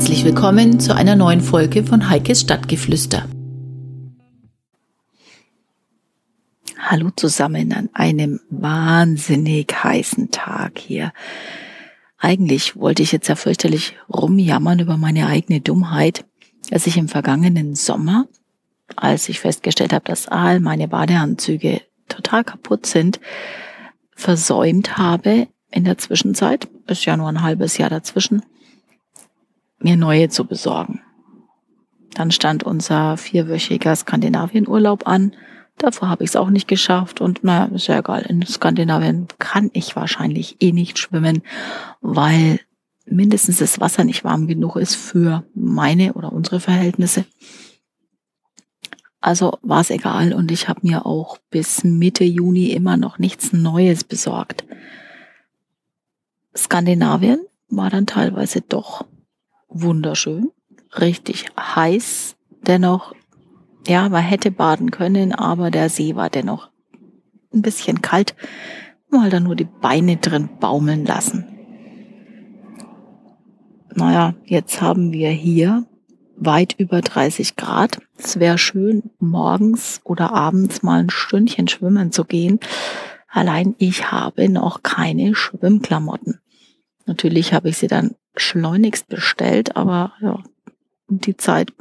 Herzlich willkommen zu einer neuen Folge von Heikes Stadtgeflüster. Hallo zusammen an einem wahnsinnig heißen Tag hier. Eigentlich wollte ich jetzt ja fürchterlich rumjammern über meine eigene Dummheit, dass ich im vergangenen Sommer, als ich festgestellt habe, dass all meine Badeanzüge total kaputt sind, versäumt habe, in der Zwischenzeit, ist ja nur ein halbes Jahr dazwischen, mir neue zu besorgen. Dann stand unser vierwöchiger Skandinavienurlaub an. Davor habe ich es auch nicht geschafft und naja, ist ja egal. In Skandinavien kann ich wahrscheinlich eh nicht schwimmen, weil mindestens das Wasser nicht warm genug ist für meine oder unsere Verhältnisse. Also war es egal und ich habe mir auch bis Mitte Juni immer noch nichts Neues besorgt. Skandinavien war dann teilweise doch wunderschön, richtig heiß, dennoch, ja, man hätte baden können, aber der See war dennoch ein bisschen kalt, mal da nur die Beine drin baumeln lassen. Naja, jetzt haben wir hier weit über 30 Grad. Es wäre schön, morgens oder abends mal ein Stündchen schwimmen zu gehen. Allein ich habe noch keine Schwimmklamotten. Natürlich habe ich sie dann schleunigst bestellt, aber ja, die Zeit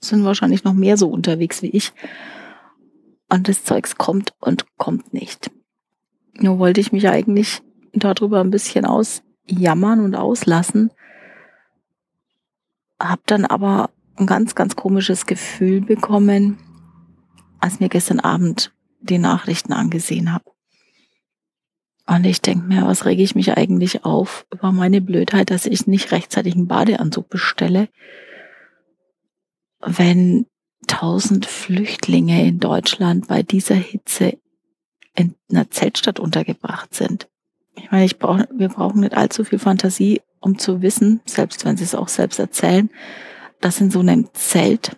sind wahrscheinlich noch mehr so unterwegs wie ich. Und das Zeugs kommt und kommt nicht. Nur wollte ich mich eigentlich darüber ein bisschen ausjammern und auslassen. Hab dann aber ein ganz, ganz komisches Gefühl bekommen, als mir gestern Abend die Nachrichten angesehen habe. Und ich denke mir, was rege ich mich eigentlich auf über meine Blödheit, dass ich nicht rechtzeitig einen Badeanzug bestelle, wenn tausend Flüchtlinge in Deutschland bei dieser Hitze in einer Zeltstadt untergebracht sind. Ich meine, ich brauch, wir brauchen nicht allzu viel Fantasie, um zu wissen, selbst wenn sie es auch selbst erzählen, dass in so einem Zelt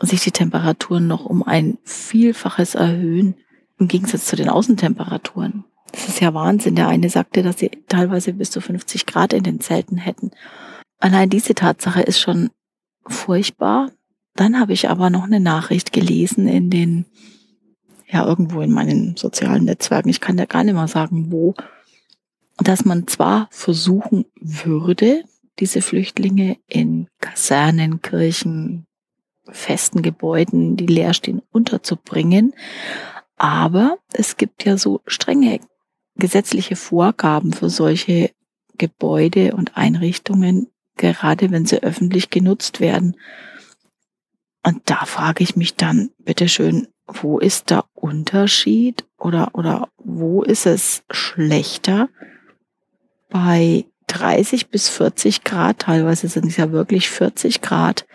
sich die Temperaturen noch um ein Vielfaches erhöhen im Gegensatz zu den Außentemperaturen. Das ist ja Wahnsinn. Der eine sagte, dass sie teilweise bis zu 50 Grad in den Zelten hätten. Allein diese Tatsache ist schon furchtbar. Dann habe ich aber noch eine Nachricht gelesen in den, ja, irgendwo in meinen sozialen Netzwerken. Ich kann da gar nicht mal sagen, wo. Dass man zwar versuchen würde, diese Flüchtlinge in Kasernen, Kirchen, festen Gebäuden, die leer stehen, unterzubringen, aber es gibt ja so strenge gesetzliche Vorgaben für solche Gebäude und Einrichtungen, gerade wenn sie öffentlich genutzt werden. Und da frage ich mich dann, bitteschön, wo ist der Unterschied oder, oder wo ist es schlechter bei 30 bis 40 Grad, teilweise sind es ja wirklich 40 Grad,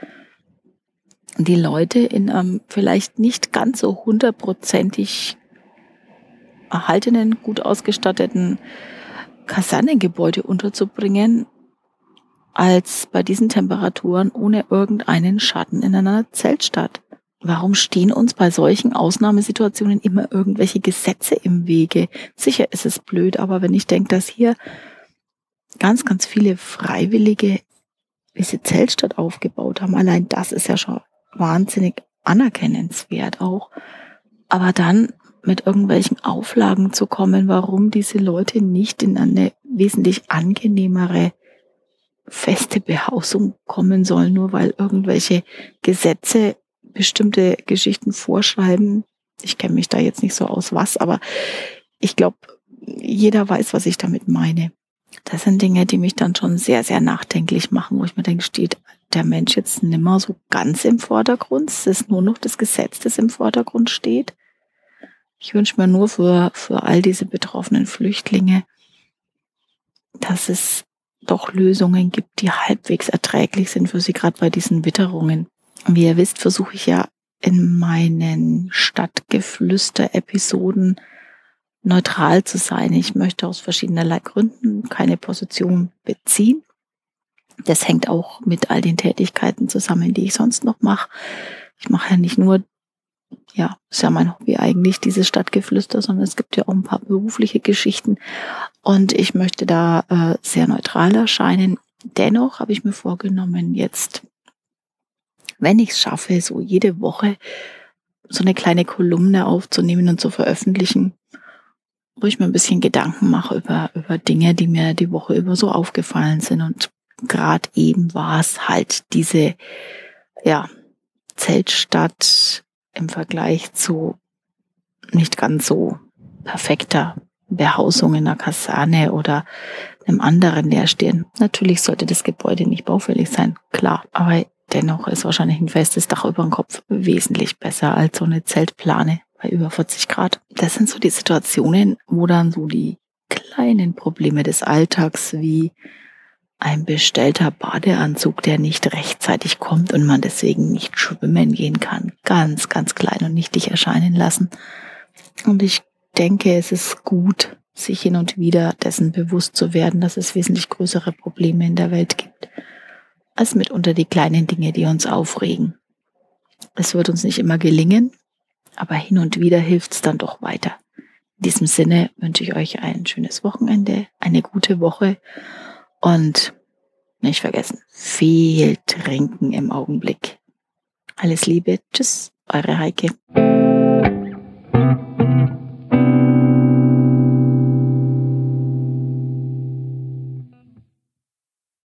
die Leute in einem vielleicht nicht ganz so hundertprozentig erhaltenen, gut ausgestatteten Kasernengebäude unterzubringen, als bei diesen Temperaturen ohne irgendeinen Schatten in einer Zeltstadt. Warum stehen uns bei solchen Ausnahmesituationen immer irgendwelche Gesetze im Wege? Sicher ist es blöd, aber wenn ich denke, dass hier ganz, ganz viele Freiwillige diese Zeltstadt aufgebaut haben, allein das ist ja schon wahnsinnig anerkennenswert auch. Aber dann mit irgendwelchen Auflagen zu kommen, warum diese Leute nicht in eine wesentlich angenehmere feste Behausung kommen sollen, nur weil irgendwelche Gesetze bestimmte Geschichten vorschreiben. Ich kenne mich da jetzt nicht so aus was, aber ich glaube, jeder weiß, was ich damit meine. Das sind Dinge, die mich dann schon sehr, sehr nachdenklich machen, wo ich mir denke, steht der Mensch jetzt nimmer so ganz im Vordergrund. Es ist nur noch das Gesetz, das im Vordergrund steht. Ich wünsche mir nur für, für all diese betroffenen Flüchtlinge, dass es doch Lösungen gibt, die halbwegs erträglich sind für sie, gerade bei diesen Witterungen. Wie ihr wisst, versuche ich ja in meinen Stadtgeflüster-Episoden neutral zu sein. Ich möchte aus verschiedenerlei Gründen keine Position beziehen. Das hängt auch mit all den Tätigkeiten zusammen, die ich sonst noch mache. Ich mache ja nicht nur, ja, ist ja mein Hobby eigentlich, dieses Stadtgeflüster, sondern es gibt ja auch ein paar berufliche Geschichten. Und ich möchte da äh, sehr neutral erscheinen. dennoch habe ich mir vorgenommen, jetzt, wenn ich es schaffe, so jede Woche so eine kleine Kolumne aufzunehmen und zu veröffentlichen, wo ich mir ein bisschen Gedanken mache über, über Dinge, die mir die Woche über so aufgefallen sind. Und gerade eben war es halt diese, ja, Zeltstadt im Vergleich zu nicht ganz so perfekter Behausung in einer Kaserne oder einem anderen leerstehen. Natürlich sollte das Gebäude nicht baufällig sein, klar, aber dennoch ist wahrscheinlich ein festes Dach über dem Kopf wesentlich besser als so eine Zeltplane bei über 40 Grad. Das sind so die Situationen, wo dann so die kleinen Probleme des Alltags wie ein bestellter Badeanzug, der nicht rechtzeitig kommt und man deswegen nicht schwimmen gehen kann, ganz, ganz klein und nichtig erscheinen lassen. Und ich denke, es ist gut, sich hin und wieder dessen bewusst zu werden, dass es wesentlich größere Probleme in der Welt gibt, als mitunter die kleinen Dinge, die uns aufregen. Es wird uns nicht immer gelingen, aber hin und wieder hilft es dann doch weiter. In diesem Sinne wünsche ich euch ein schönes Wochenende, eine gute Woche und nicht vergessen, viel trinken im Augenblick. Alles Liebe, tschüss, eure Heike.